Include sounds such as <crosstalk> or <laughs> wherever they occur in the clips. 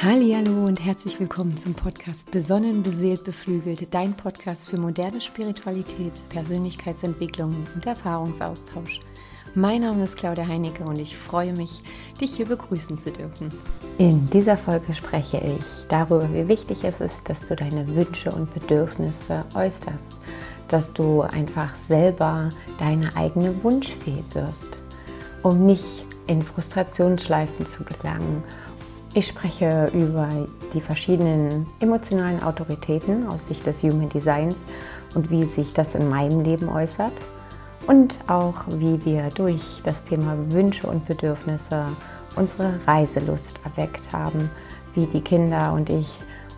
Hallo und herzlich willkommen zum Podcast Besonnen, beseelt, beflügelt, dein Podcast für moderne Spiritualität, Persönlichkeitsentwicklung und Erfahrungsaustausch. Mein Name ist Claudia Heinecke und ich freue mich, dich hier begrüßen zu dürfen. In dieser Folge spreche ich darüber, wie wichtig es ist, dass du deine Wünsche und Bedürfnisse äußerst, dass du einfach selber deine eigene Wunschfee wirst, um nicht in Frustrationsschleifen zu gelangen ich spreche über die verschiedenen emotionalen Autoritäten aus Sicht des Human Designs und wie sich das in meinem Leben äußert und auch wie wir durch das Thema Wünsche und Bedürfnisse unsere Reiselust erweckt haben, wie die Kinder und ich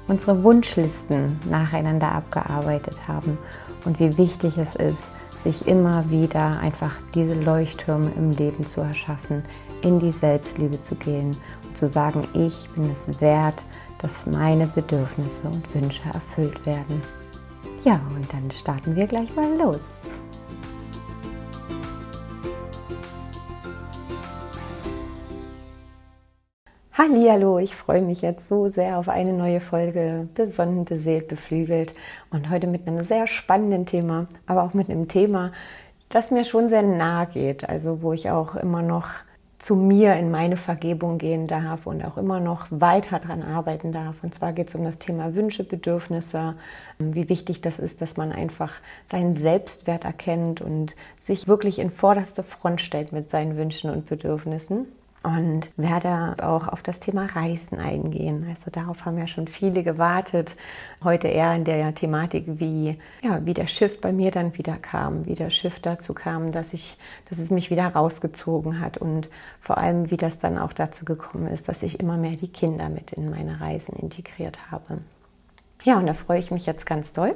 unsere Wunschlisten nacheinander abgearbeitet haben und wie wichtig es ist, sich immer wieder einfach diese Leuchttürme im Leben zu erschaffen, in die Selbstliebe zu gehen zu sagen, ich bin es wert, dass meine Bedürfnisse und Wünsche erfüllt werden. Ja, und dann starten wir gleich mal los. Hallo, ich freue mich jetzt so sehr auf eine neue Folge Besonnen, beseelt, beflügelt und heute mit einem sehr spannenden Thema, aber auch mit einem Thema, das mir schon sehr nahe geht, also wo ich auch immer noch zu mir in meine Vergebung gehen darf und auch immer noch weiter daran arbeiten darf. Und zwar geht es um das Thema Wünsche, Bedürfnisse, wie wichtig das ist, dass man einfach seinen Selbstwert erkennt und sich wirklich in vorderste Front stellt mit seinen Wünschen und Bedürfnissen und werde auch auf das Thema Reisen eingehen. Also darauf haben ja schon viele gewartet. Heute eher in der Thematik, wie, ja, wie der Schiff bei mir dann wieder kam, wie der Schiff dazu kam, dass, ich, dass es mich wieder rausgezogen hat und vor allem, wie das dann auch dazu gekommen ist, dass ich immer mehr die Kinder mit in meine Reisen integriert habe. Ja, und da freue ich mich jetzt ganz doll.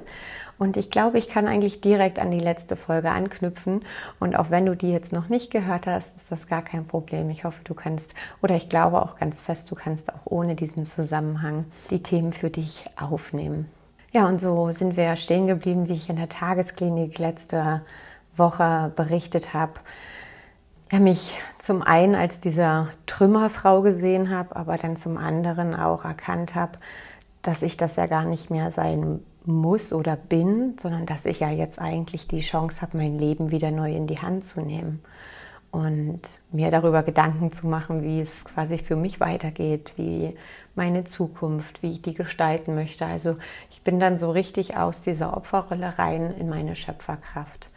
Und ich glaube, ich kann eigentlich direkt an die letzte Folge anknüpfen. Und auch wenn du die jetzt noch nicht gehört hast, ist das gar kein Problem. Ich hoffe, du kannst, oder ich glaube auch ganz fest, du kannst auch ohne diesen Zusammenhang die Themen für dich aufnehmen. Ja, und so sind wir stehen geblieben, wie ich in der Tagesklinik letzte Woche berichtet habe. Ja, mich zum einen als diese Trümmerfrau gesehen habe, aber dann zum anderen auch erkannt habe, dass ich das ja gar nicht mehr sein muss oder bin, sondern dass ich ja jetzt eigentlich die Chance habe, mein Leben wieder neu in die Hand zu nehmen und mir darüber Gedanken zu machen, wie es quasi für mich weitergeht, wie meine Zukunft, wie ich die gestalten möchte. Also ich bin dann so richtig aus dieser Opferrolle rein in meine Schöpferkraft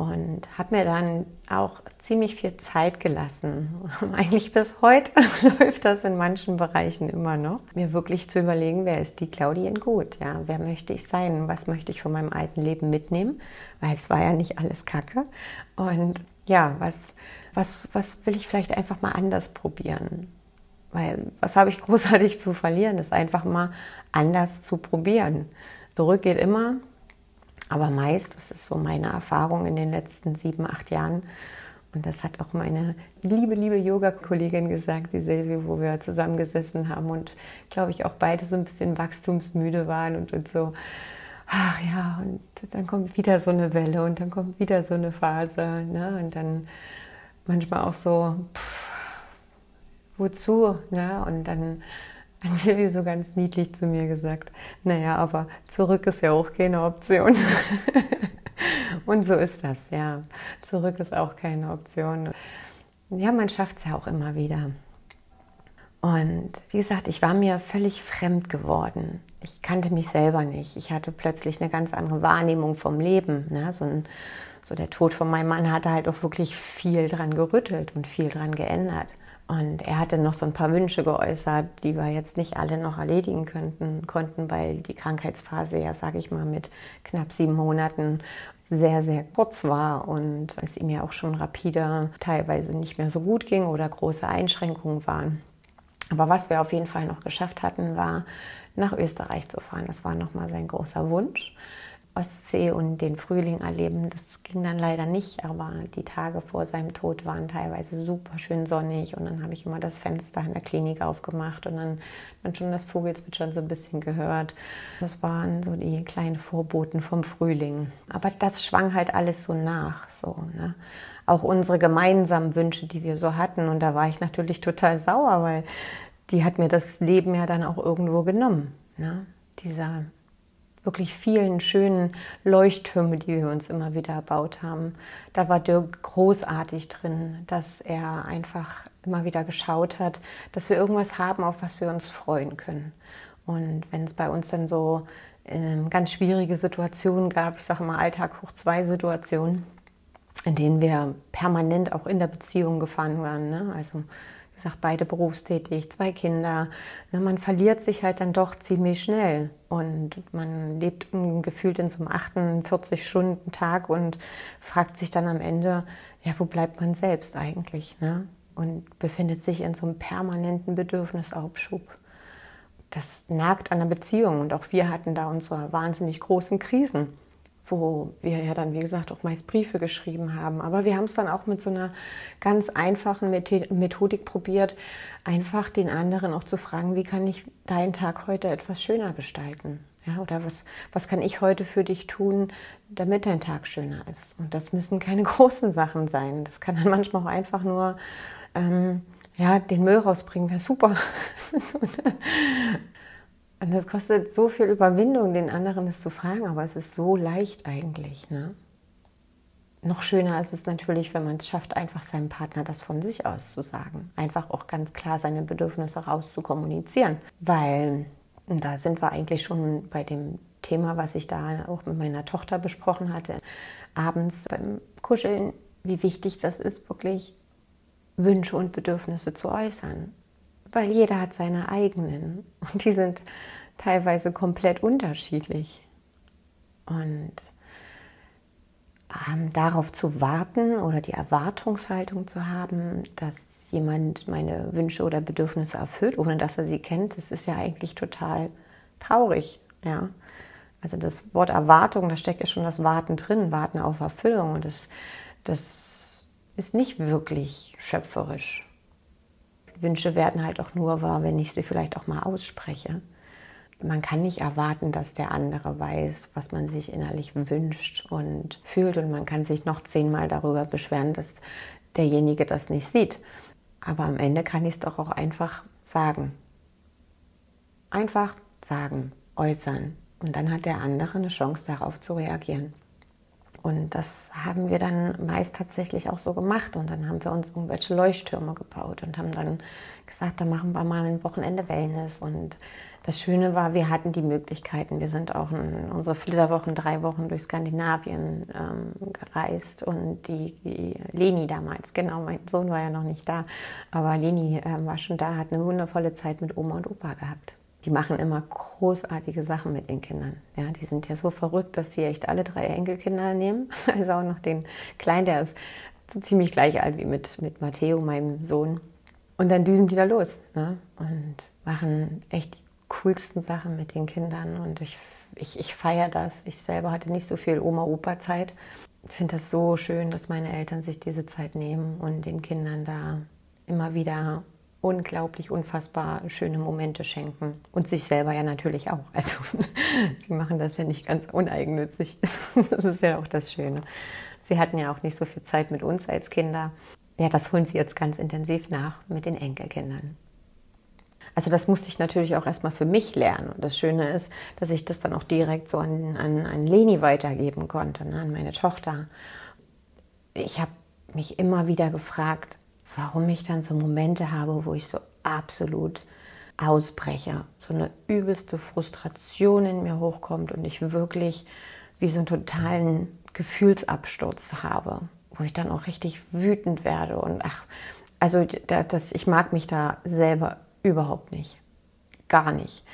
und habe mir dann auch ziemlich viel Zeit gelassen. <laughs> Eigentlich bis heute <laughs> läuft das in manchen Bereichen immer noch. Mir wirklich zu überlegen, wer ist die Claudien gut? Ja, wer möchte ich sein? Was möchte ich von meinem alten Leben mitnehmen? Weil es war ja nicht alles Kacke. Und ja, was, was, was will ich vielleicht einfach mal anders probieren? Weil was habe ich <laughs> großartig zu verlieren? ist einfach mal anders zu probieren. Zurück geht immer, aber meist, das ist so meine Erfahrung in den letzten sieben, acht Jahren, und das hat auch meine liebe, liebe Yoga-Kollegin gesagt, die Silvie, wo wir zusammengesessen haben und, glaube ich, auch beide so ein bisschen wachstumsmüde waren und, und so, ach ja, und dann kommt wieder so eine Welle und dann kommt wieder so eine Phase. Ne? Und dann manchmal auch so, pff, wozu? Ne? Und dann hat Silvi so ganz niedlich zu mir gesagt, naja, aber zurück ist ja auch keine Option. <laughs> Und so ist das, ja. Zurück ist auch keine Option. Ja, man schafft es ja auch immer wieder. Und wie gesagt, ich war mir völlig fremd geworden. Ich kannte mich selber nicht. Ich hatte plötzlich eine ganz andere Wahrnehmung vom Leben. Ne? So, ein, so der Tod von meinem Mann hatte halt auch wirklich viel dran gerüttelt und viel dran geändert. Und er hatte noch so ein paar Wünsche geäußert, die wir jetzt nicht alle noch erledigen könnten, konnten, weil die Krankheitsphase ja, sage ich mal, mit knapp sieben Monaten sehr, sehr kurz war und es ihm ja auch schon rapide teilweise nicht mehr so gut ging oder große Einschränkungen waren. Aber was wir auf jeden Fall noch geschafft hatten, war nach Österreich zu fahren. Das war nochmal sein großer Wunsch. Ostsee und den Frühling erleben. Das ging dann leider nicht, aber die Tage vor seinem Tod waren teilweise super schön sonnig und dann habe ich immer das Fenster in der Klinik aufgemacht und dann, dann schon das Vogelzwitschern so ein bisschen gehört. Das waren so die kleinen Vorboten vom Frühling. Aber das schwang halt alles so nach. So, ne? Auch unsere gemeinsamen Wünsche, die wir so hatten. Und da war ich natürlich total sauer, weil die hat mir das Leben ja dann auch irgendwo genommen. Ne? Dieser wirklich vielen schönen Leuchttürme, die wir uns immer wieder erbaut haben. Da war Dirk großartig drin, dass er einfach immer wieder geschaut hat, dass wir irgendwas haben, auf was wir uns freuen können. Und wenn es bei uns dann so ähm, ganz schwierige Situationen gab, ich sage mal Alltag hoch zwei Situationen, in denen wir permanent auch in der Beziehung gefahren waren. Ne? Also gesagt, beide berufstätig, zwei Kinder. Ne? Man verliert sich halt dann doch ziemlich schnell und man lebt gefühlt in so einem 48-Stunden-Tag und fragt sich dann am Ende, ja, wo bleibt man selbst eigentlich? Ne? Und befindet sich in so einem permanenten Bedürfnisaufschub. Das nagt an der Beziehung und auch wir hatten da unsere wahnsinnig großen Krisen wo wir ja dann, wie gesagt, auch meist Briefe geschrieben haben. Aber wir haben es dann auch mit so einer ganz einfachen Methodik probiert, einfach den anderen auch zu fragen, wie kann ich deinen Tag heute etwas schöner gestalten? Ja, oder was, was kann ich heute für dich tun, damit dein Tag schöner ist? Und das müssen keine <laughs> großen Sachen sein. Das kann dann manchmal auch einfach nur ähm, ja, den Müll rausbringen, wäre super. <laughs> Und das kostet so viel Überwindung, den anderen es zu fragen, aber es ist so leicht eigentlich. Ne? Noch schöner ist es natürlich, wenn man es schafft, einfach seinem Partner das von sich aus zu sagen. Einfach auch ganz klar seine Bedürfnisse raus zu kommunizieren. Weil, und da sind wir eigentlich schon bei dem Thema, was ich da auch mit meiner Tochter besprochen hatte, abends beim Kuscheln, wie wichtig das ist, wirklich Wünsche und Bedürfnisse zu äußern weil jeder hat seine eigenen und die sind teilweise komplett unterschiedlich. Und ähm, darauf zu warten oder die Erwartungshaltung zu haben, dass jemand meine Wünsche oder Bedürfnisse erfüllt, ohne dass er sie kennt, das ist ja eigentlich total traurig. Ja? Also das Wort Erwartung, da steckt ja schon das Warten drin, Warten auf Erfüllung. Und das, das ist nicht wirklich schöpferisch. Wünsche werden halt auch nur wahr, wenn ich sie vielleicht auch mal ausspreche. Man kann nicht erwarten, dass der andere weiß, was man sich innerlich wünscht und fühlt. Und man kann sich noch zehnmal darüber beschweren, dass derjenige das nicht sieht. Aber am Ende kann ich es doch auch einfach sagen. Einfach sagen, äußern. Und dann hat der andere eine Chance darauf zu reagieren. Und das haben wir dann meist tatsächlich auch so gemacht. Und dann haben wir uns irgendwelche Leuchttürme gebaut und haben dann gesagt, da machen wir mal ein Wochenende Wellness. Und das Schöne war, wir hatten die Möglichkeiten. Wir sind auch in unsere Flitterwochen drei Wochen durch Skandinavien ähm, gereist. Und die, die, Leni damals, genau, mein Sohn war ja noch nicht da, aber Leni äh, war schon da, hat eine wundervolle Zeit mit Oma und Opa gehabt die machen immer großartige Sachen mit den Kindern. Ja, die sind ja so verrückt, dass sie echt alle drei Enkelkinder nehmen. <laughs> Also auch noch den Kleinen, der ist so ziemlich gleich alt wie mit, mit Matteo, meinem Sohn. Und dann düsen die da los ne? und machen echt die coolsten Sachen mit den Kindern. Und ich, ich, ich feiere das. Ich selber hatte nicht so viel Oma-Opa-Zeit. Ich finde das so schön, dass meine Eltern sich diese Zeit nehmen und den Kindern da immer wieder unglaublich, unfassbar schöne Momente schenken. Und sich selber ja natürlich auch. <laughs> Also sie machen das ja nicht ganz uneigennützig. <laughs> Das ist ja auch das Schöne. Sie hatten ja auch nicht so viel Zeit mit uns als Kinder. Ja, das holen sie jetzt ganz intensiv nach mit den Enkelkindern. Also das musste ich natürlich auch erstmal für mich lernen. Und das Schöne ist, dass ich das dann auch direkt so an, an, an Leni weitergeben konnte, ne, an meine Tochter. Ich habe mich immer wieder gefragt, warum ich dann so Momente habe, wo ich so absolut ausbreche, so eine übelste Frustration in mir hochkommt und ich wirklich wie so einen totalen Gefühlsabsturz habe, wo ich dann auch richtig wütend werde und ach, also das, ich mag mich da selber überhaupt nicht, gar nicht,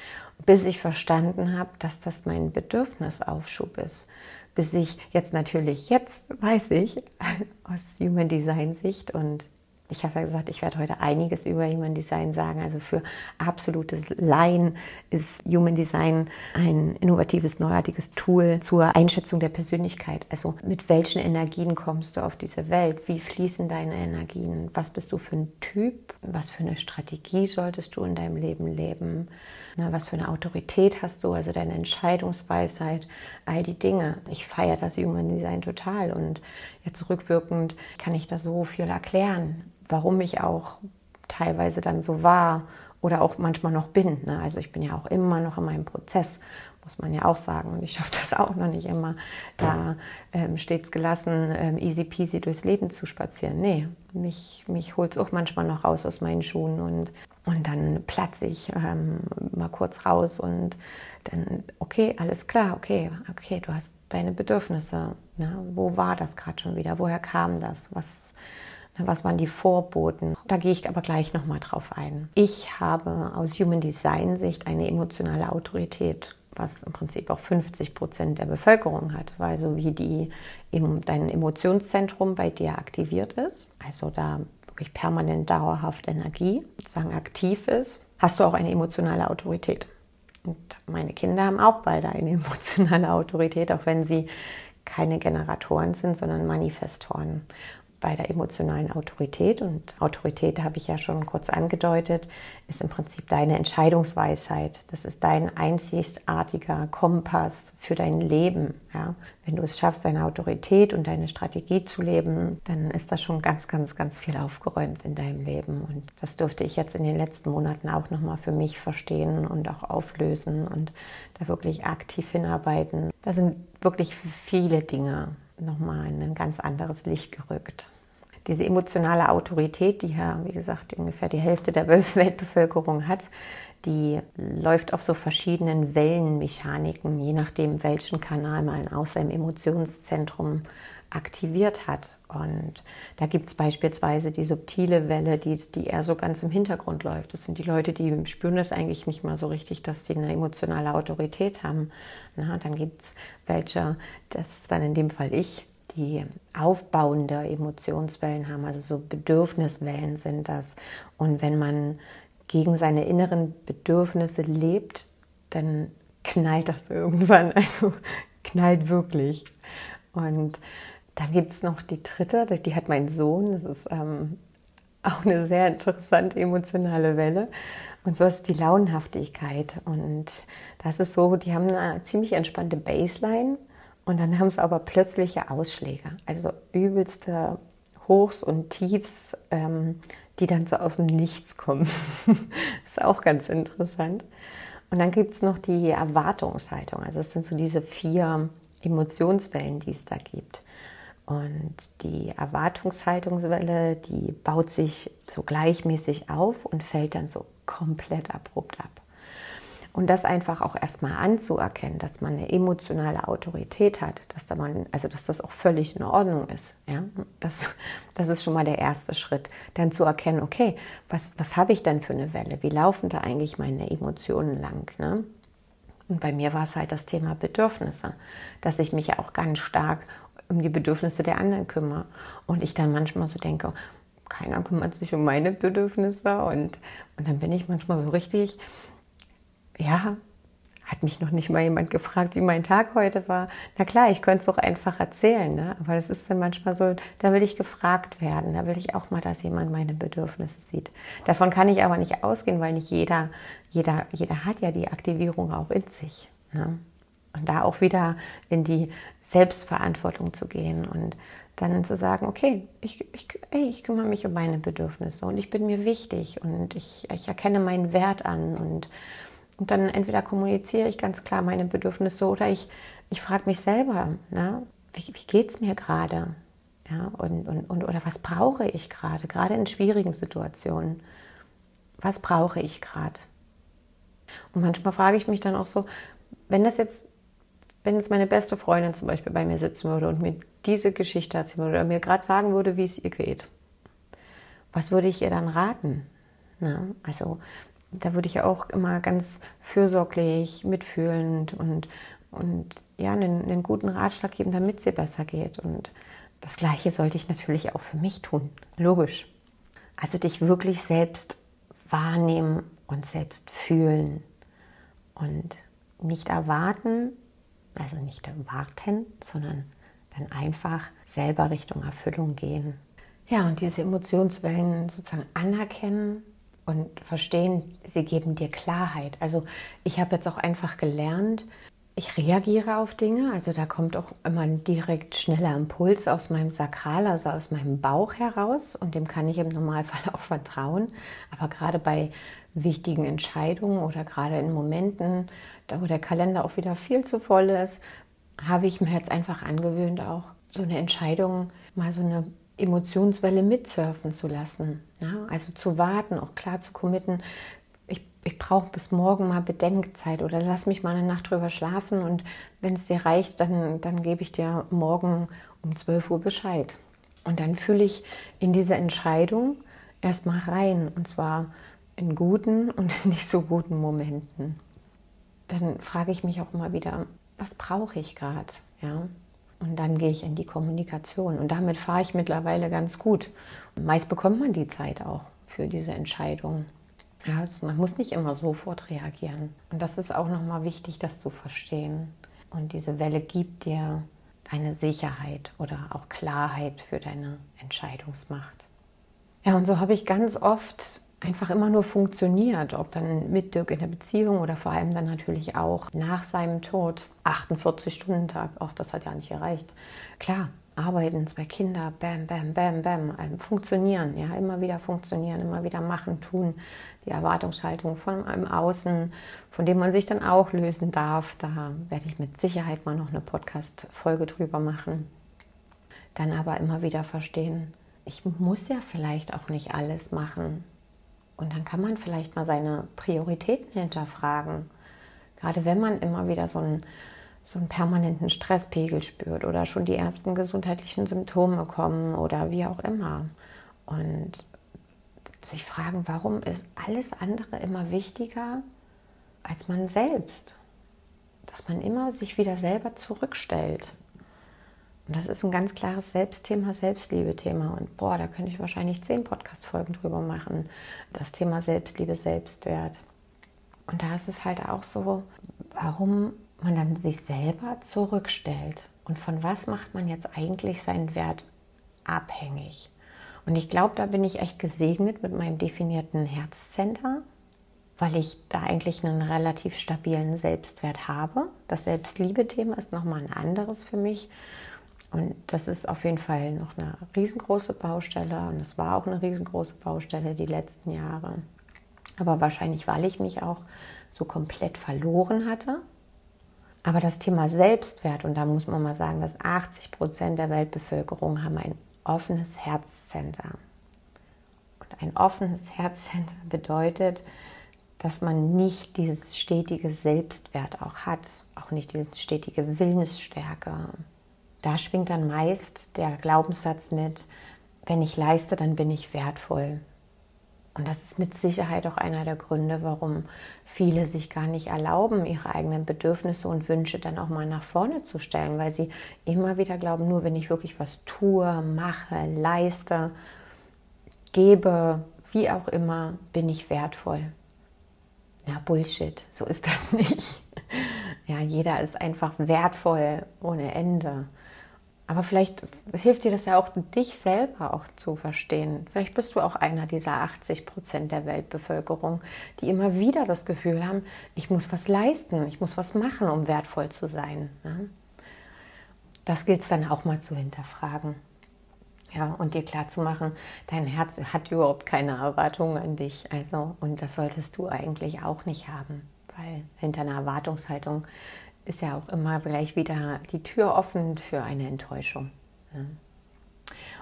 bis ich verstanden habe, dass das mein Bedürfnisaufschub ist, bis ich jetzt natürlich, jetzt weiß ich <laughs> aus Human Design Sicht und ich habe ja gesagt, ich werde heute einiges über Human Design sagen. Also für absolutes Laien ist Human Design ein innovatives, neuartiges Tool zur Einschätzung der Persönlichkeit. Also mit welchen Energien kommst du auf diese Welt? Wie fließen deine Energien? Was bist du für ein Typ? Was für eine Strategie solltest du in deinem Leben leben? Was für eine Autorität hast du? Also deine Entscheidungsweisheit, all die Dinge. Ich feiere das Human Design total und jetzt rückwirkend kann ich da so viel erklären warum ich auch teilweise dann so war oder auch manchmal noch bin. Ne? Also ich bin ja auch immer noch in meinem Prozess, muss man ja auch sagen. Und ich schaffe das auch noch nicht immer, da ähm, stets gelassen, ähm, easy peasy durchs Leben zu spazieren. Nee, mich, mich holt es auch manchmal noch raus aus meinen Schuhen und, und dann platze ich ähm, mal kurz raus und dann, okay, alles klar, okay, okay, du hast deine Bedürfnisse. Ne? Wo war das gerade schon wieder? Woher kam das? Was was waren die Vorboten? Da gehe ich aber gleich nochmal drauf ein. Ich habe aus Human Design Sicht eine emotionale Autorität, was im Prinzip auch 50 Prozent der Bevölkerung hat, weil so wie die, dein Emotionszentrum bei dir aktiviert ist, also da wirklich permanent dauerhaft Energie sozusagen aktiv ist, hast du auch eine emotionale Autorität. Und meine Kinder haben auch beide eine <laughs> emotionale Autorität, auch wenn sie keine Generatoren sind, sondern Manifestoren bei der emotionalen Autorität. Und Autorität habe ich ja schon kurz angedeutet, ist im Prinzip deine Entscheidungsweisheit. Das ist dein einzigartiger Kompass für dein Leben. Ja? Wenn du es schaffst, deine Autorität und deine Strategie zu leben, dann ist da schon ganz, ganz, ganz viel aufgeräumt in deinem Leben. Und das durfte ich jetzt in den letzten Monaten auch nochmal für mich verstehen und auch auflösen und da wirklich aktiv hinarbeiten. Da sind wirklich viele Dinge nochmal in ein ganz anderes Licht gerückt. Diese emotionale Autorität, die ja, wie gesagt, ungefähr die Hälfte der <laughs> Weltbevölkerung hat, die läuft auf so verschiedenen Wellenmechaniken, je nachdem, welchen Kanal man aus seinem Emotionszentrum aktiviert hat. Und da gibt es beispielsweise die subtile Welle, die, die eher so ganz im Hintergrund läuft. Das sind die Leute, die spüren das eigentlich nicht mal so richtig, dass sie eine emotionale Autorität haben. Na, dann gibt es welche, das ist dann in dem Fall ich, die aufbauende Emotionswellen haben, also so Bedürfniswellen sind das. Und wenn man gegen seine inneren Bedürfnisse lebt, dann knallt das irgendwann, <laughs> also knallt wirklich. Und dann gibt es noch die dritte, die hat mein Sohn, das ist ähm, auch eine sehr interessante emotionale Welle. Und so ist die Launenhaftigkeit. Und das ist so, die haben eine ziemlich entspannte Baseline und dann haben sie aber plötzliche Ausschläge, also übelste Hochs und Tiefs, ähm, die dann so aus dem Nichts kommen. <laughs> ist auch ganz interessant. Und dann gibt es noch die Erwartungshaltung. Also es sind so diese vier Emotionswellen, die es da gibt. Und die Erwartungshaltungswelle, die baut sich so gleichmäßig auf und fällt dann so komplett abrupt ab. Und das einfach auch erstmal anzuerkennen, dass man eine emotionale Autorität hat, dass, da man, also dass das auch völlig in Ordnung ist. Ja? Das, das ist schon mal der erste Schritt. Dann zu erkennen, okay, was, was habe ich denn für eine Welle? Wie laufen da eigentlich meine Emotionen lang? Ne? Und bei mir war es halt das Thema Bedürfnisse, dass ich mich ja auch ganz stark um die Bedürfnisse der anderen kümmere. Und ich dann manchmal so denke, keiner kümmert sich um meine Bedürfnisse. Und, und dann bin ich manchmal so richtig ja, hat mich noch nicht mal jemand gefragt, wie mein Tag heute war. Na klar, ich könnte es auch einfach erzählen, ne? aber das ist dann manchmal so, da will ich gefragt werden, da will ich auch mal, dass jemand meine Bedürfnisse sieht. Davon kann ich aber nicht ausgehen, weil nicht jeder, jeder, jeder hat ja die Aktivierung auch in sich. Ne? Und da auch wieder in die Selbstverantwortung zu gehen und dann zu sagen, okay, ich, ich, ey, ich kümmere mich um meine Bedürfnisse und ich bin mir wichtig und ich, ich erkenne meinen Wert an und und dann entweder kommuniziere ich ganz klar meine Bedürfnisse oder ich, ich frage mich selber, ne, wie, wie geht es mir gerade? Ja, und, und, und, oder was brauche ich gerade, gerade in schwierigen Situationen? Was brauche ich gerade? Und manchmal frage ich mich dann auch so, wenn das jetzt, wenn jetzt meine beste Freundin zum Beispiel bei mir sitzen würde und mir diese Geschichte erzählen würde oder mir gerade sagen würde, wie es ihr geht, was würde ich ihr dann raten? Na, also da würde ich auch immer ganz fürsorglich, mitfühlend und, und ja, einen, einen guten Ratschlag geben, damit es ihr besser geht. Und das Gleiche sollte ich natürlich auch für mich tun. Logisch. Also dich wirklich selbst wahrnehmen und selbst fühlen und nicht erwarten, also nicht erwarten, sondern dann einfach selber Richtung Erfüllung gehen. Ja, und diese Emotionswellen sozusagen anerkennen, und verstehen, sie geben dir Klarheit. Also ich habe jetzt auch einfach gelernt, ich reagiere auf Dinge, also da kommt auch immer ein direkt schneller Impuls aus meinem Sakral, also aus meinem Bauch heraus und dem kann ich im Normalfall <laughs> auch vertrauen. Aber gerade bei wichtigen Entscheidungen oder gerade in Momenten, da wo der Kalender auch wieder viel zu voll ist, habe ich mir jetzt einfach angewöhnt, auch so eine Entscheidung, mal so eine Emotionswelle mitsurfen zu lassen. Ja? Also zu warten, auch klar zu committen, ich, ich brauche bis morgen mal Bedenkzeit oder lass mich mal eine Nacht drüber schlafen und wenn es dir reicht, dann, dann gebe ich dir morgen um 12 Uhr Bescheid. Und dann fühle ich in diese Entscheidung erstmal rein und zwar in guten und in nicht so guten Momenten. Dann frage ich mich auch immer wieder, was brauche ich gerade? Ja? Und dann gehe ich in die Kommunikation. Und damit fahre ich mittlerweile ganz gut. Und meist bekommt man die Zeit auch für diese Entscheidung. Ja, also man muss nicht immer sofort reagieren. Und das ist auch nochmal wichtig, das zu verstehen. Und diese Welle gibt dir deine Sicherheit oder auch Klarheit für deine Entscheidungsmacht. Ja, und so habe ich ganz oft einfach immer nur funktioniert, ob dann mit Dirk in der Beziehung oder vor allem dann natürlich auch nach seinem Tod. 48-Stunden-Tag, auch das hat ja nicht erreicht. Klar, arbeiten, zwei Kinder, bam, bam, bam, bam, funktionieren, ja, immer wieder funktionieren, immer wieder machen, tun, die Erwartungshaltung von einem Außen, von dem man sich dann auch lösen darf. Da werde ich mit Sicherheit mal noch eine Podcast-Folge drüber machen. Dann aber immer wieder verstehen, ich muss ja vielleicht auch nicht alles machen. Und dann kann man vielleicht mal seine Prioritäten hinterfragen. Gerade wenn man immer wieder so einen, so einen permanenten Stresspegel spürt oder schon die ersten gesundheitlichen Symptome kommen oder wie auch immer. Und sich fragen, warum ist alles andere immer wichtiger als man selbst? Dass man immer sich wieder selber zurückstellt. Und das ist ein ganz klares Selbstthema, Selbstliebe-Thema. Und boah, da könnte ich wahrscheinlich zehn Podcast-Folgen drüber machen. Das Thema Selbstliebe, Selbstwert. Und da ist es halt auch so, warum man dann sich selber zurückstellt. Und von was macht man jetzt eigentlich seinen Wert abhängig? Und ich glaube, da bin ich echt gesegnet mit meinem definierten Herzcenter, weil ich da eigentlich einen relativ stabilen Selbstwert habe. Das Selbstliebe-Thema ist nochmal ein anderes für mich. Und das ist auf jeden Fall noch eine riesengroße Baustelle und es war auch eine riesengroße Baustelle die letzten Jahre. Aber wahrscheinlich, weil ich mich auch so komplett verloren hatte. Aber das Thema Selbstwert, und da muss man mal sagen, dass 80 Prozent der Weltbevölkerung haben ein offenes Herzcenter. Und ein offenes Herzcenter bedeutet, dass man nicht dieses stetige Selbstwert auch hat, auch nicht diese stetige Willensstärke, da schwingt dann meist der Glaubenssatz mit, wenn ich leiste, dann bin ich wertvoll. Und das ist mit Sicherheit auch einer der Gründe, warum viele sich gar nicht erlauben, ihre eigenen Bedürfnisse und Wünsche dann auch mal nach vorne zu stellen, weil sie immer wieder glauben, nur wenn ich wirklich was tue, mache, leiste, gebe, wie auch immer, bin ich wertvoll. Ja, Bullshit, so ist das <laughs> nicht. Ja, jeder ist einfach wertvoll ohne Ende. Aber vielleicht hilft dir das ja auch, dich selber auch zu verstehen. Vielleicht bist du auch einer dieser 80 Prozent der Weltbevölkerung, die immer wieder das Gefühl haben, ich muss was leisten, ich muss was machen, um wertvoll zu sein. Das gilt es dann auch mal zu hinterfragen. Ja, und dir klarzumachen, dein Herz hat überhaupt keine Erwartungen an dich. Also, und das solltest du eigentlich auch nicht haben, weil hinter einer Erwartungshaltung ist ja auch immer gleich wieder die Tür offen für eine Enttäuschung. Ja.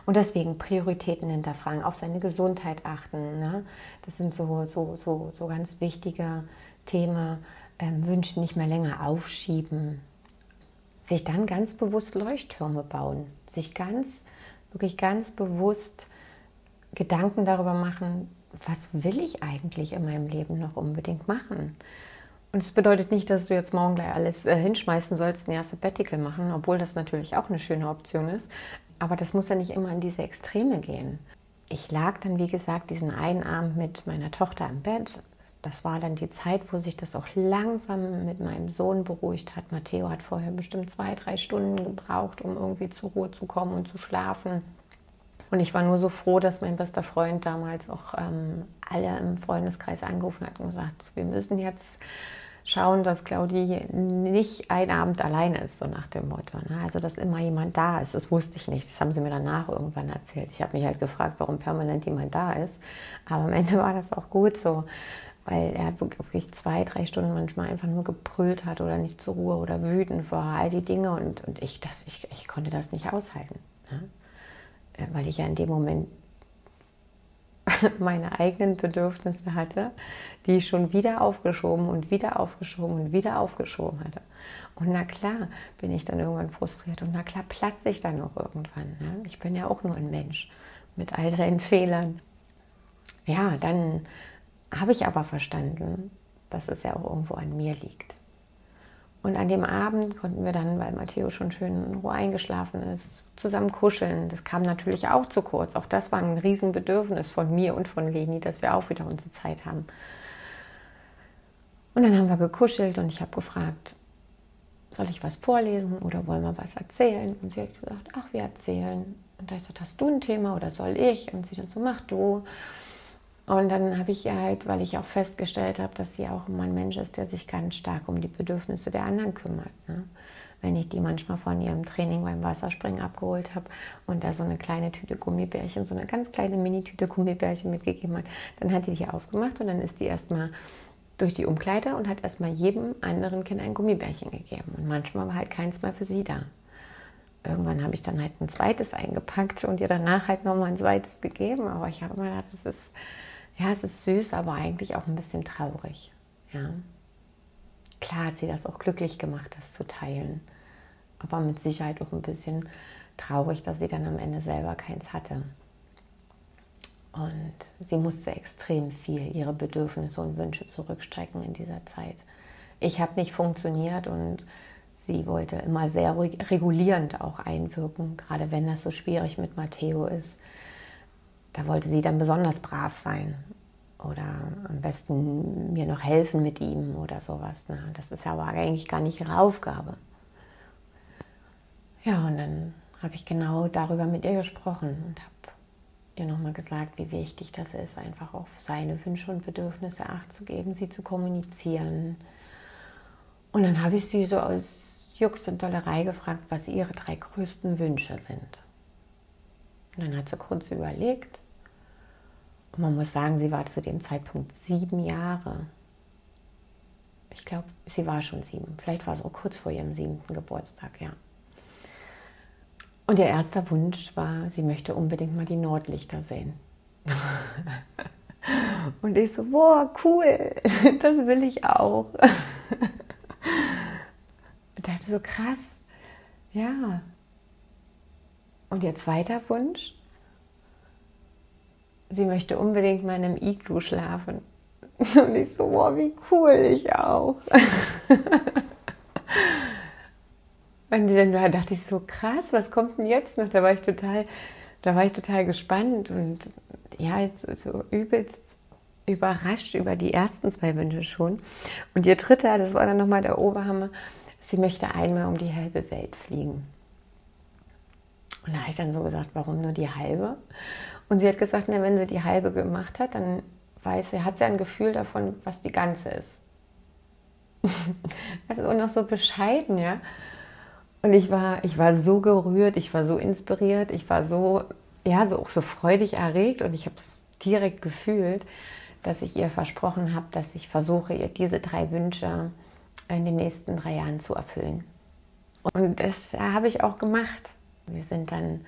Und deswegen Prioritäten hinterfragen, auf seine Gesundheit achten. Ne? Das sind so, so, so, so ganz wichtige Themen. Ähm, Wünsche nicht mehr länger aufschieben. Sich dann ganz bewusst Leuchttürme bauen. Sich ganz, wirklich ganz bewusst Gedanken darüber machen, was will ich eigentlich in meinem Leben noch unbedingt machen. Und es bedeutet nicht, dass du jetzt morgen gleich alles äh, hinschmeißen sollst, ein erstes Sabbatical machen, obwohl das natürlich auch eine schöne Option ist. Aber das muss ja nicht immer in diese Extreme gehen. Ich lag dann, wie gesagt, diesen einen Abend mit meiner Tochter im Bett. Das war dann die Zeit, wo sich das auch langsam mit meinem Sohn beruhigt hat. Matteo hat vorher bestimmt zwei, drei Stunden gebraucht, um irgendwie zur Ruhe zu kommen und zu schlafen. Und ich war nur so froh, dass mein bester Freund damals auch ähm, alle im Freundeskreis angerufen hat und gesagt, wir müssen jetzt schauen, dass Claudie nicht ein Abend alleine ist, so nach dem Motto. Ne? Also, dass immer jemand da ist. Das wusste ich nicht. Das haben sie mir danach irgendwann erzählt. Ich habe mich halt gefragt, warum permanent jemand da ist. Aber am Ende war das auch gut so, weil er wirklich zwei, drei Stunden manchmal einfach nur gebrüllt hat oder nicht zur Ruhe oder wütend war, all die Dinge. Und, und ich, das, ich, ich konnte das nicht aushalten. Ne? Äh, weil ich ja in dem Moment <laughs> meine eigenen Bedürfnisse hatte, die ich schon wieder aufgeschoben und wieder aufgeschoben und wieder aufgeschoben hatte. Und na klar bin ich dann irgendwann frustriert und na klar platze ich dann auch irgendwann. Ne? Ich bin ja auch nur ein Mensch mit all seinen Fehlern. Ja, dann habe ich aber verstanden, dass es ja auch irgendwo an mir liegt. Und an dem Abend konnten wir dann, weil Matteo schon schön in Ruhe eingeschlafen ist, zusammen kuscheln. Das kam natürlich auch zu kurz. Auch das war ein Riesenbedürfnis von mir und von Leni, dass wir auch wieder unsere Zeit haben. Und dann haben wir gekuschelt und ich habe gefragt, soll ich was vorlesen oder wollen wir was erzählen? Und sie hat gesagt, ach, wir erzählen. Und da ich gesagt, hast du ein Thema oder soll ich? Und sie dann so, mach du. Und dann habe ich halt, weil ich auch festgestellt habe, dass sie auch immer ein Mensch ist, der sich ganz stark um die Bedürfnisse der anderen kümmert. Ne? Wenn ich die manchmal von ihrem Training beim Wasserspringen abgeholt habe und da so eine kleine Tüte Gummibärchen, so eine ganz kleine Mini-Tüte Gummibärchen mitgegeben hat, dann hat die die aufgemacht und dann ist die erstmal durch die Umkleide und hat erstmal jedem anderen Kind ein Gummibärchen gegeben. Und manchmal war halt keins mehr für sie da. Irgendwann habe ich dann halt ein zweites eingepackt und ihr danach halt nochmal ein zweites gegeben. Aber ich habe immer gedacht, das ist ja, es ist süß, aber eigentlich auch ein bisschen traurig. Ja. Klar hat sie das auch glücklich gemacht, das zu teilen. Aber mit Sicherheit auch ein bisschen traurig, dass sie dann am Ende selber keins hatte. Und sie musste extrem viel ihre Bedürfnisse und Wünsche zurückstrecken in dieser Zeit. Ich habe nicht funktioniert und sie wollte immer sehr regulierend auch einwirken, gerade wenn das so schwierig mit Matteo ist da wollte sie dann besonders brav sein oder am besten mir noch helfen mit ihm oder sowas. Ne? Das ist aber eigentlich gar nicht ihre Aufgabe. Ja, und dann habe ich genau darüber mit ihr gesprochen und habe ihr nochmal gesagt, wie wichtig das ist, einfach auf seine Wünsche und Bedürfnisse Acht zu geben, sie zu kommunizieren. Und dann habe ich sie so aus Jux und Dollerei gefragt, was ihre drei größten Wünsche sind. Und dann hat sie kurz überlegt und man muss sagen, sie war zu dem Zeitpunkt sieben Jahre. Ich glaube, sie war schon sieben. Vielleicht war es auch kurz vor ihrem siebten Geburtstag, ja. Und ihr erster Wunsch war, sie möchte unbedingt mal die Nordlichter sehen. <laughs> Und ich so, boah, cool, <laughs> das will ich auch. <laughs> Und dachte so, krass, ja. Und ihr zweiter Wunsch? Sie möchte unbedingt mal in einem Iglu schlafen. <laughs> Und ich so, boah, wie cool, ich auch. <laughs> Und dann dachte ich so, krass, was kommt denn jetzt noch? Da war ich total, da war ich total gespannt und ja, jetzt so übelst überrascht über die ersten zwei Wünsche schon. Und ihr dritter, das war dann nochmal der Oberhammer, sie möchte einmal um die halbe Welt fliegen. Und da habe ich dann so gesagt, warum nur die halbe? Und sie hat gesagt, na, wenn sie die halbe gemacht hat, dann weiß sie, hat sie ein Gefühl davon, was die ganze ist. <laughs> also und noch so bescheiden, ja. Und ich war, ich war so gerührt, ich war so inspiriert, ich war so, ja, so auch so freudig erregt und ich habe es direkt gefühlt, dass ich ihr versprochen habe, dass ich versuche, ihr diese drei Wünsche in den nächsten drei Jahren zu erfüllen. Und das habe ich auch gemacht. Wir sind dann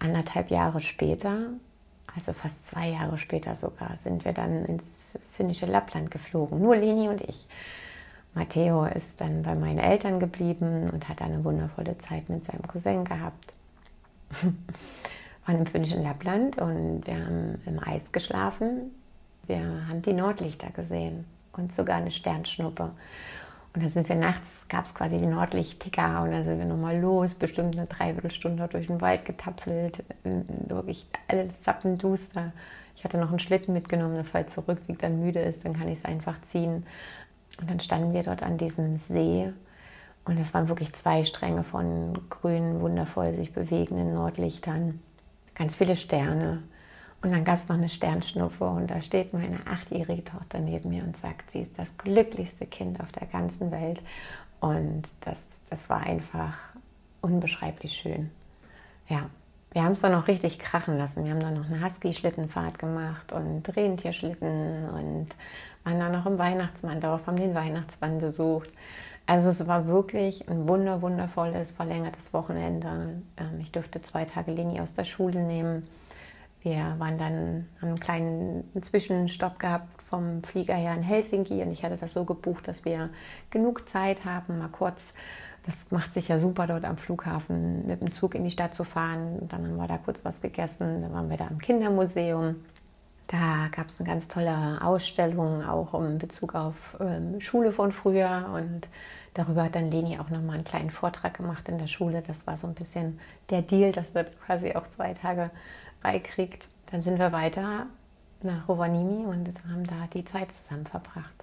anderthalb Jahre später also fast zwei Jahre später sogar, sind wir dann ins finnische Lappland geflogen. Nur Leni und ich. Matteo ist dann bei meinen Eltern geblieben und hat eine wundervolle Zeit mit seinem Cousin gehabt. <laughs> Waren im finnischen Lappland und wir haben im Eis geschlafen. Wir haben die Nordlichter gesehen und sogar eine Sternschnuppe. Und dann sind wir nachts, gab es quasi die Nordlichtticker und dann sind wir nochmal los, bestimmt eine Dreiviertelstunde durch den Wald getapselt, wirklich alles zappenduster. Ich hatte noch einen Schlitten mitgenommen, dass falls so Rückweg dann müde ist, dann kann ich es einfach ziehen. Und dann standen wir dort an diesem See und es waren wirklich zwei Stränge von grünen, wundervoll sich bewegenden Nordlichtern, ganz viele Sterne. Und dann gab es noch eine Sternschnuppe und da steht meine achtjährige Tochter neben mir und sagt, sie ist das glücklichste Kind auf der ganzen Welt. Und das, das war einfach unbeschreiblich schön. Ja, wir haben es dann noch richtig krachen lassen. Wir haben dann noch eine Husky-Schlittenfahrt gemacht und Rentierschlitten und waren dann noch im Weihnachtsmanndorf, haben den Weihnachtsmann besucht. Also es war wirklich ein wunder, wundervolles, verlängertes Wochenende. Ähm, ich durfte zwei Tage Leni aus der Schule nehmen. Wir waren dann einen kleinen Zwischenstopp gehabt vom Flieger her in Helsinki und ich hatte das so gebucht, dass wir genug Zeit haben, mal kurz das macht sich ja super, dort am Flughafen mit dem Zug in die Stadt zu fahren. Dann haben wir da kurz was gegessen. Dann waren wir da im Kindermuseum. Da gab es eine ganz tolle Ausstellung, auch in Bezug auf ähm, Schule von früher. Und darüber hat dann Leni auch nochmal einen kleinen Vortrag gemacht in der Schule. Das war so ein bisschen der Deal, dass er quasi auch zwei Tage beikriegt. Dann sind wir weiter nach Rovaniemi und haben da die Zeit zusammen verbracht.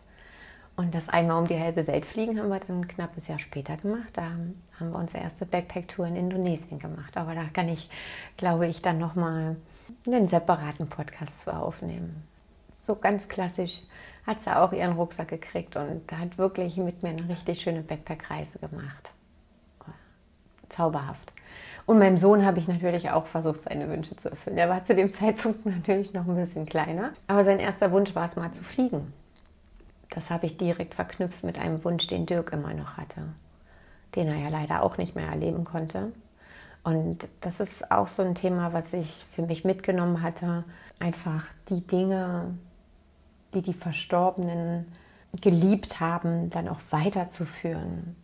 Und das einmal um die halbe Welt fliegen haben wir dann knappes Jahr später gemacht. Da haben wir unsere erste Backpack-Tour in Indonesien gemacht. Aber da kann ich, glaube ich, dann nochmal einen separaten Podcast zu aufnehmen. So ganz klassisch hat sie auch ihren Rucksack gekriegt und hat wirklich mit mir eine richtig schöne Backpack-Reise gemacht. Zauberhaft. Und meinem Sohn habe ich natürlich auch versucht, seine Wünsche zu erfüllen. Er war zu dem <laughs> Zeitpunkt natürlich noch ein bisschen kleiner, aber sein erster Wunsch war es mal zu fliegen. Das habe ich direkt verknüpft mit einem Wunsch, den Dirk immer noch hatte, den er ja leider auch nicht mehr erleben konnte. Und das ist auch so ein Thema, was ich für mich mitgenommen hatte. Einfach die Dinge, die die Verstorbenen geliebt haben, dann auch weiterzuführen.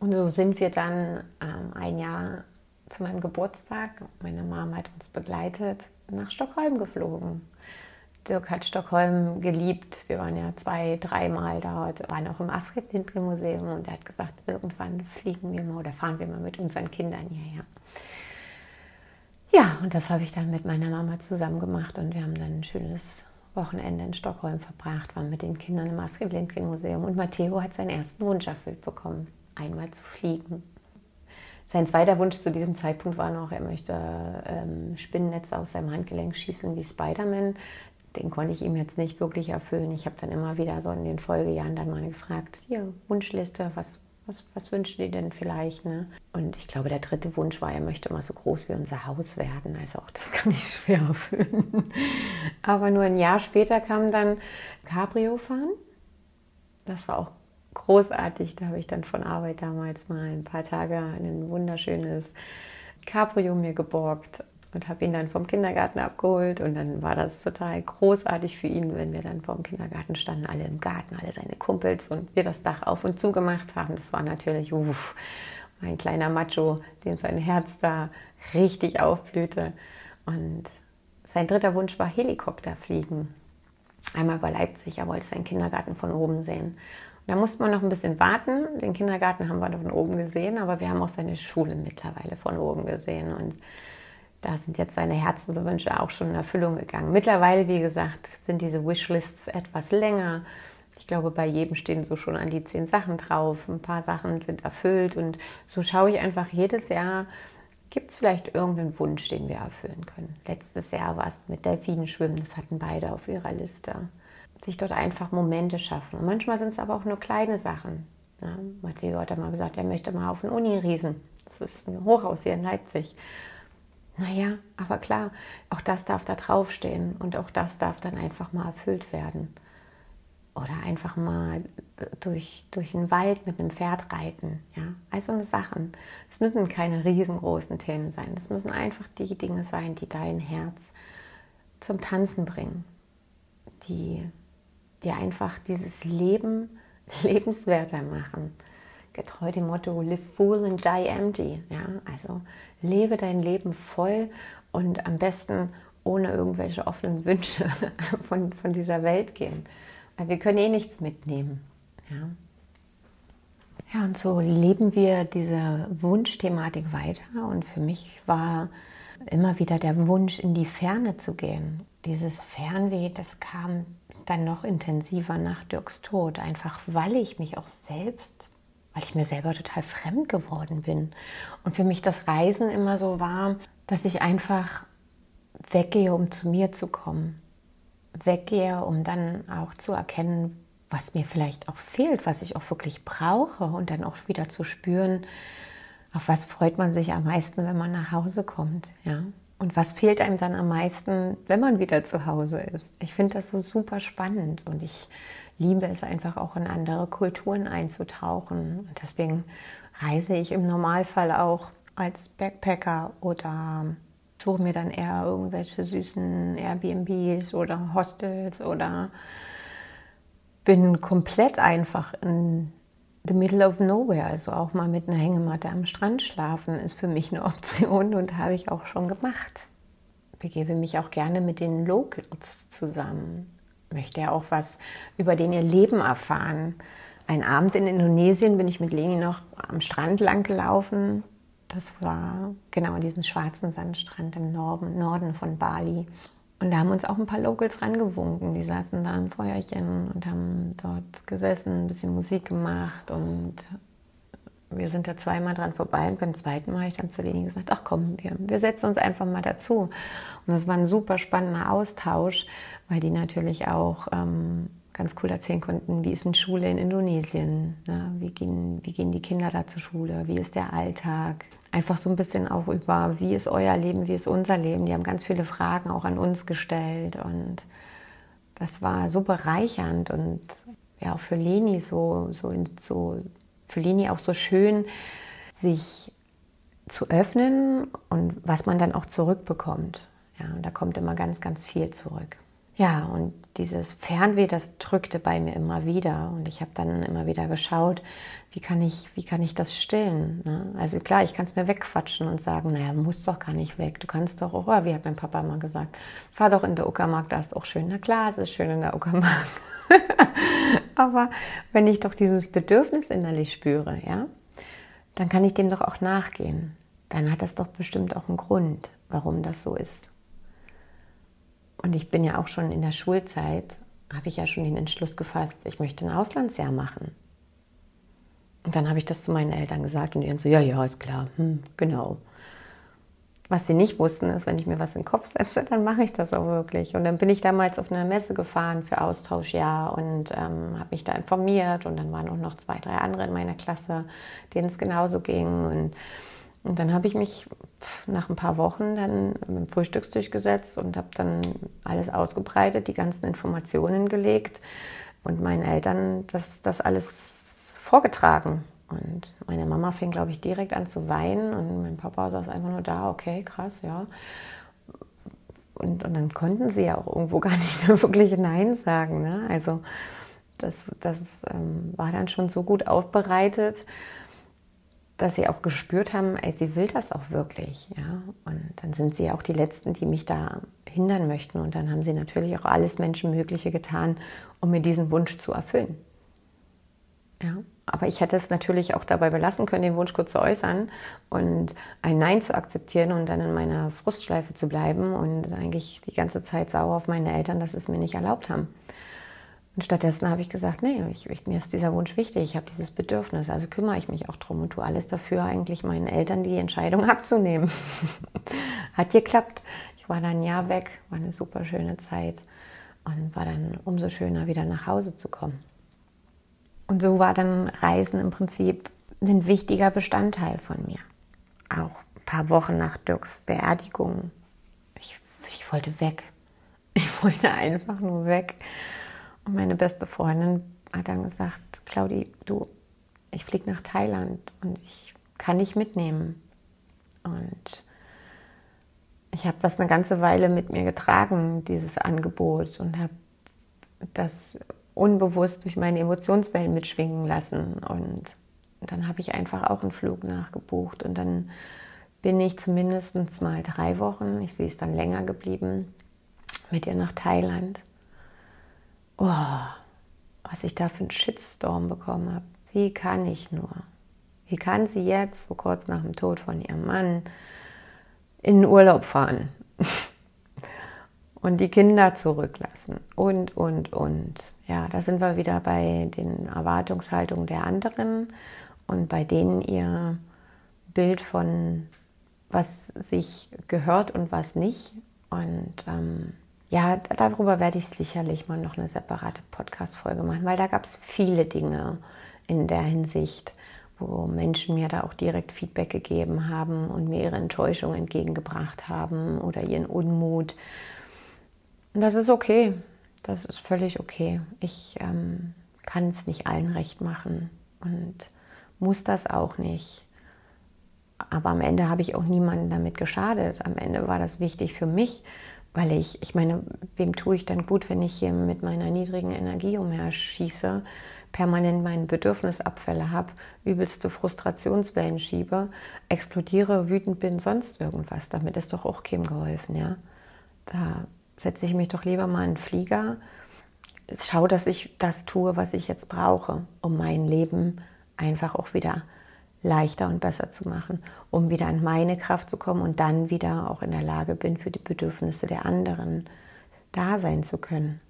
Und so sind wir dann ähm, ein Jahr zu meinem Geburtstag, meine Mama hat uns begleitet, nach Stockholm geflogen. Dirk hat Stockholm geliebt. Wir waren ja zwei, dreimal dort, waren auch im Astrid Lindgren Museum und er hat gesagt, irgendwann fliegen wir mal oder fahren wir mal mit unseren Kindern hierher. Ja, und das habe ich dann mit meiner Mama zusammen gemacht und wir haben dann ein schönes Wochenende in Stockholm verbracht, waren mit den Kindern im Astrid Lindgren Museum und Matteo hat seinen ersten Wunsch erfüllt bekommen, einmal zu fliegen. Sein zweiter Wunsch zu diesem Zeitpunkt war noch, er möchte ähm, Spinnennetze aus seinem Handgelenk schießen wie Spider-Man den konnte ich ihm jetzt nicht wirklich erfüllen. Ich habe dann immer wieder so in den Folgejahren dann mal gefragt, hier, Wunschliste, was, was, was wünschen die denn vielleicht? Ne? Und ich glaube, der dritte Wunsch war, er möchte mal so groß wie unser Haus werden. Also auch das <laughs> kann ich schwer erfüllen. Aber nur ein Jahr später kam dann Cabrio fahren. Das war auch großartig. Da habe ich dann von Arbeit damals mal ein paar Tage ein wunderschönes Cabrio mir geborgt und habe ihn dann vom Kindergarten abgeholt und dann war das total großartig für ihn, wenn wir dann vorm Kindergarten standen, alle im Garten, alle seine Kumpels und wir das Dach auf und zu gemacht haben. Das war natürlich uff, mein kleiner Macho, dem sein Herz da richtig aufblühte. Und sein dritter Wunsch war Helikopter fliegen. Einmal über Leipzig, er wollte seinen Kindergarten von oben sehen. Da musste man noch ein bisschen warten. Den Kindergarten haben wir von oben gesehen, aber wir haben auch seine Schule mittlerweile von oben gesehen. Und da sind jetzt seine Herzenswünsche auch schon in Erfüllung gegangen. Mittlerweile, wie gesagt, sind diese Wishlists etwas länger. Ich glaube, bei jedem stehen so schon an die zehn Sachen drauf. Ein paar Sachen sind erfüllt und so schaue ich einfach jedes Jahr, gibt es vielleicht irgendeinen Wunsch, den wir erfüllen können. Letztes Jahr war es mit Delfinen schwimmen, das hatten beide auf ihrer Liste. Sich dort einfach Momente schaffen. Und manchmal sind es aber auch nur kleine Sachen. Ja, Matteo hat mal gesagt, er möchte mal auf den Uni-Riesen. Das ist ein Hochhaus hier in Leipzig. Naja, aber klar, auch das darf da draufstehen und auch das darf dann einfach mal erfüllt werden. Oder einfach mal durch, durch den Wald mit einem Pferd reiten. Ja? All so eine Sachen. Es müssen keine riesengroßen Themen sein. Es müssen einfach die Dinge sein, die dein Herz zum Tanzen bringen. Die dir einfach dieses Leben <laughs> lebenswerter machen getreu dem Motto Live full and die empty. Ja? Also lebe dein Leben voll und am besten ohne irgendwelche offenen Wünsche <laughs> von, von dieser Welt gehen. Weil wir können eh nichts mitnehmen. Ja? ja, und so leben wir diese Wunschthematik weiter. Und für mich war immer wieder der Wunsch, in die Ferne zu gehen. Dieses Fernweh, das kam dann noch intensiver nach Dirks Tod, einfach weil ich mich auch selbst weil ich mir selber total fremd geworden bin. Und für mich das Reisen immer so war, dass ich einfach weggehe, um zu mir zu kommen. Weggehe, um dann auch zu erkennen, was mir vielleicht auch fehlt, was ich auch wirklich brauche und dann auch wieder zu spüren, auf was freut man sich am meisten, wenn man nach Hause kommt, ja? Und was fehlt einem dann am meisten, wenn man wieder zu Hause ist? Ich finde das so super spannend und ich liebe es einfach auch in andere Kulturen einzutauchen. Und deswegen reise ich im Normalfall auch als Backpacker oder suche mir dann eher irgendwelche süßen Airbnbs oder Hostels oder bin komplett einfach in the middle of nowhere. Also auch mal mit einer Hängematte am Strand schlafen ist für mich eine <laughs> Option und habe ich auch schon gemacht. Begebe mich auch gerne mit den Locals zusammen. Möchte ja auch was über den ihr Leben erfahren. Ein Abend in Indonesien bin ich mit Leni noch am Strand lang gelaufen. Das war genau an diesem schwarzen Sandstrand im Norden, Norden von Bali. Und da haben uns auch ein paar Locals rangewunken. Die saßen da im Feuerchen und haben dort gesessen, ein bisschen Musik gemacht. Und wir sind da zweimal dran vorbei. Und beim zweiten Mal habe ich dann zu denen gesagt, ach komm, wir, wir setzen uns einfach mal dazu. Und das war ein super spannender Austausch, weil die natürlich auch ähm, ganz cool erzählen konnten, wie ist eine Schule in Indonesien, ne? wie, gehen, wie gehen die Kinder da zur Schule, wie ist der Alltag, einfach so ein bisschen auch über, wie ist euer Leben, wie ist unser Leben. Die haben ganz viele Fragen auch an uns gestellt und das war so bereichernd und ja auch für Leni so, so, so für Leni auch so schön, sich zu öffnen und was man dann auch zurückbekommt. Ja, und da kommt immer ganz, ganz viel zurück. Ja, und dieses Fernweh, das drückte bei mir immer wieder. Und ich habe dann immer wieder geschaut, wie kann ich, wie kann ich das stillen? Ne? Also klar, ich kann es mir wegquatschen und sagen, naja, du musst doch gar nicht weg. Du kannst doch, oh, wie hat mein Papa mal gesagt, fahr doch in der Uckermark, da ist auch schön. Na klar, es ist schön in der Uckermark. <laughs> Aber wenn ich doch dieses Bedürfnis innerlich spüre, ja, dann kann ich dem doch auch nachgehen. Dann hat das doch bestimmt auch einen Grund, warum das so ist. Und ich bin ja auch schon in der Schulzeit, habe ich ja schon den Entschluss gefasst, ich möchte ein Auslandsjahr machen. Und dann habe ich das zu meinen Eltern gesagt und die dann so, ja, ja, ist klar, hm, genau. Was sie nicht wussten, ist, wenn ich mir was in den Kopf setze, dann mache ich das auch wirklich. Und dann bin ich damals auf eine Messe gefahren für Austauschjahr und ähm, habe mich da informiert. Und dann waren auch noch zwei, drei andere in meiner Klasse, denen es genauso ging. Und und dann habe ich mich nach ein paar Wochen dann dem Frühstückstisch gesetzt und habe dann alles ausgebreitet, die ganzen Informationen gelegt und meinen Eltern das, das alles vorgetragen. Und meine Mama fing, glaube ich, direkt an zu weinen und mein Papa saß einfach nur da, okay, krass, ja. Und, und dann konnten sie ja auch irgendwo <laughs> gar nicht mehr wirklich Nein sagen. Ne? Also das, das ähm, war dann schon so gut aufbereitet dass sie auch gespürt haben, ey, sie will das auch wirklich. Ja? Und dann sind sie auch die Letzten, die mich da hindern möchten. Und dann haben sie natürlich auch alles Menschenmögliche getan, um mir diesen Wunsch zu erfüllen. Ja? Aber ich hätte es natürlich auch dabei belassen können, den Wunsch kurz zu äußern und ein Nein zu akzeptieren und dann in meiner Frustschleife zu bleiben und eigentlich die ganze Zeit sauer auf meine Eltern, dass sie es mir nicht erlaubt haben. Und stattdessen habe ich gesagt, nee, ich, ich, mir ist dieser Wunsch wichtig, ich habe dieses Bedürfnis, also kümmere ich mich auch drum und tue alles dafür, eigentlich meinen Eltern die Entscheidung <laughs> abzunehmen. <laughs> Hat geklappt. Ich war dann ein Jahr weg, war eine super schöne Zeit und war dann umso schöner, wieder nach Hause zu kommen. Und so war dann Reisen im Prinzip ein wichtiger Bestandteil von mir. Auch ein paar Wochen nach Dirks Beerdigung. Ich, ich wollte weg. <laughs> Ich wollte einfach nur weg. Und meine beste Freundin hat dann gesagt, Claudi, du, ich fliege nach Thailand und ich kann dich mitnehmen. Und ich habe das eine ganze Weile mit mir getragen, dieses Angebot, und habe das unbewusst durch meine Emotionswellen mitschwingen lassen. Und dann habe ich einfach auch einen Flug nachgebucht. Und dann bin ich zumindest mal drei Wochen, ich sehe es dann länger geblieben, mit ihr nach Thailand oh, was ich da für einen Shitstorm bekommen habe. Wie kann ich nur? Wie kann sie jetzt, so kurz nach dem Tod von ihrem Mann, in den Urlaub fahren <laughs> und die Kinder zurücklassen und, und, und. Ja, da sind wir wieder bei den Erwartungshaltungen der anderen und bei denen ihr Bild von, was sich gehört und was nicht Und ähm, ja, darüber werde ich sicherlich mal noch eine separate Podcast-Folge machen, weil da gab es viele Dinge in der Hinsicht, wo Menschen mir da auch direkt Feedback gegeben haben und mir ihre Enttäuschung entgegengebracht haben oder ihren Unmut. Das ist okay. Das ist völlig okay. Ich ähm, kann es nicht allen recht machen und muss das auch nicht. Aber am Ende habe ich auch niemanden damit geschadet. Am Ende war das wichtig für mich, weil ich, ich meine, wem tue ich dann gut, wenn ich hier mit meiner niedrigen Energie umher schieße? permanent meine Bedürfnisabfälle habe, übelste Frustrationswellen schiebe, explodiere, wütend bin, sonst irgendwas. Damit ist doch auch keinem geholfen, ja. Da setze ich mich doch lieber mal in den Flieger, schaue, dass ich das tue, was ich jetzt brauche, um mein Leben einfach auch wieder leichter und besser zu machen, um wieder an meine Kraft zu kommen und dann wieder auch in der Lage bin, für die Bedürfnisse der anderen da sein zu können.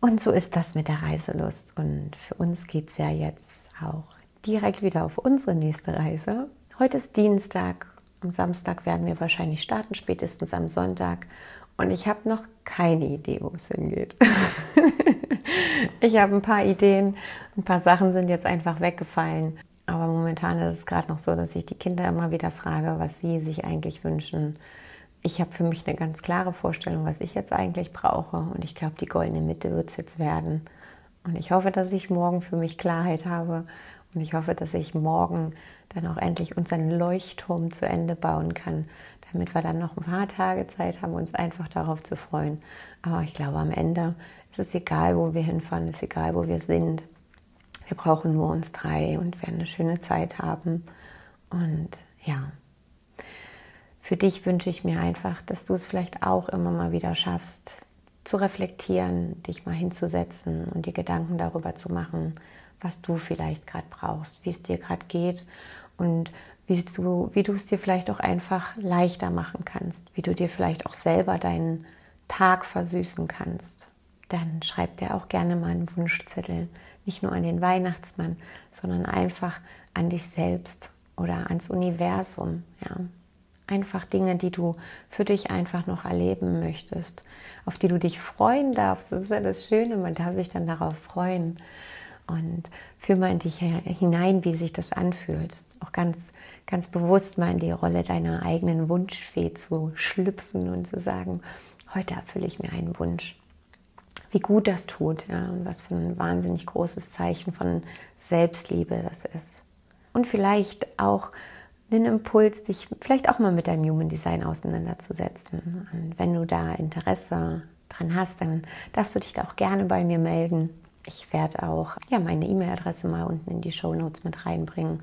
Und so ist das mit der Reiselust. Und für uns geht es ja jetzt auch direkt wieder auf unsere nächste Reise. Heute ist Dienstag. Am Samstag werden wir wahrscheinlich starten, spätestens am Sonntag. Und ich habe noch keine Idee, wo es hingeht. <laughs> ich habe ein paar Ideen, ein paar Sachen sind jetzt einfach weggefallen. Aber momentan ist es gerade noch so, dass ich die Kinder immer wieder frage, was sie sich eigentlich wünschen ich habe für mich eine ganz klare Vorstellung, was ich jetzt eigentlich brauche. Und ich glaube, die goldene Mitte wird es jetzt werden. Und ich hoffe, dass ich morgen für mich Klarheit habe. Und ich hoffe, dass ich morgen dann auch endlich unseren Leuchtturm zu Ende bauen kann, damit wir dann noch ein paar Tage Zeit haben, uns einfach darauf zu freuen. Aber ich glaube, am Ende ist es egal, wo wir hinfahren, ist egal, wo wir sind. Wir brauchen nur uns drei und werden eine schöne Zeit haben. Und ja, für dich wünsche ich mir einfach, dass du es vielleicht auch immer mal wieder schaffst, zu reflektieren, dich mal hinzusetzen und dir Gedanken darüber zu machen, was du vielleicht gerade brauchst, wie es dir gerade geht und wie du, wie du es dir vielleicht auch einfach leichter machen kannst, wie du dir vielleicht auch selber deinen Tag versüßen kannst. Dann schreib dir auch gerne mal einen Wunschzettel, nicht nur an den Weihnachtsmann, sondern einfach an dich selbst oder ans Universum. Ja, Einfach Dinge, die du für dich einfach noch erleben möchtest, auf die du dich freuen darfst. Das ist ja das Schöne, man darf sich dann darauf freuen. Und fühl mal in dich hinein, wie sich das anfühlt. Auch ganz, ganz bewusst mal in die Rolle deiner eigenen Wunschfee zu schlüpfen und zu sagen, heute erfülle ich mir einen Wunsch. Wie gut das tut ja, und was für ein wahnsinnig großes Zeichen von Selbstliebe das ist. Und vielleicht auch einen Impuls, dich vielleicht auch mal mit deinem Human Design auseinanderzusetzen. Und wenn du da Interesse dran hast, dann darfst du dich da auch gerne bei mir melden. Ich werde auch ja, meine E-Mail-Adresse mal unten in die Show Notes mit reinbringen.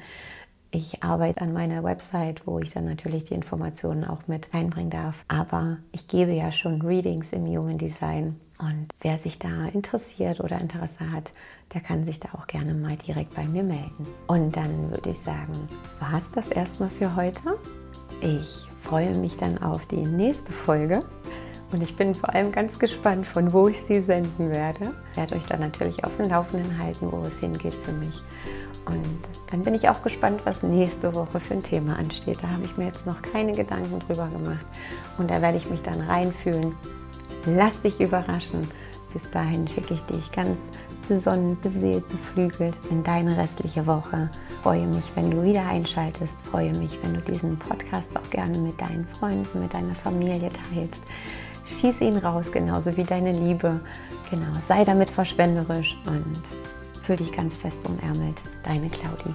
Ich arbeite an meiner Website, wo ich dann natürlich die Informationen auch mit reinbringen darf. Aber ich gebe ja schon Readings im Human Design. Und wer sich da interessiert oder Interesse hat, der kann sich da auch gerne mal direkt bei mir melden. Und dann würde ich sagen, war es das erstmal für heute. Ich freue mich dann auf die nächste Folge. Und ich bin vor allem ganz gespannt, von wo ich sie senden werde. Ich werde euch dann natürlich auf dem Laufenden halten, wo es hingeht für mich. Und dann bin ich auch gespannt, was nächste Woche für ein Thema ansteht. Da habe ich mir jetzt noch keine Gedanken drüber gemacht. Und da werde ich mich dann reinfühlen. Lass dich überraschen. Bis dahin schicke ich dich ganz besonnen, beseelt, beflügelt in deine restliche Woche. Freue mich, wenn du wieder einschaltest. Freue mich, wenn du diesen Podcast auch gerne mit deinen Freunden, mit deiner Familie teilst. Schieß ihn raus, genauso wie deine Liebe. Genau, sei damit verschwenderisch und fühl dich ganz fest umärmelt. Deine Claudie.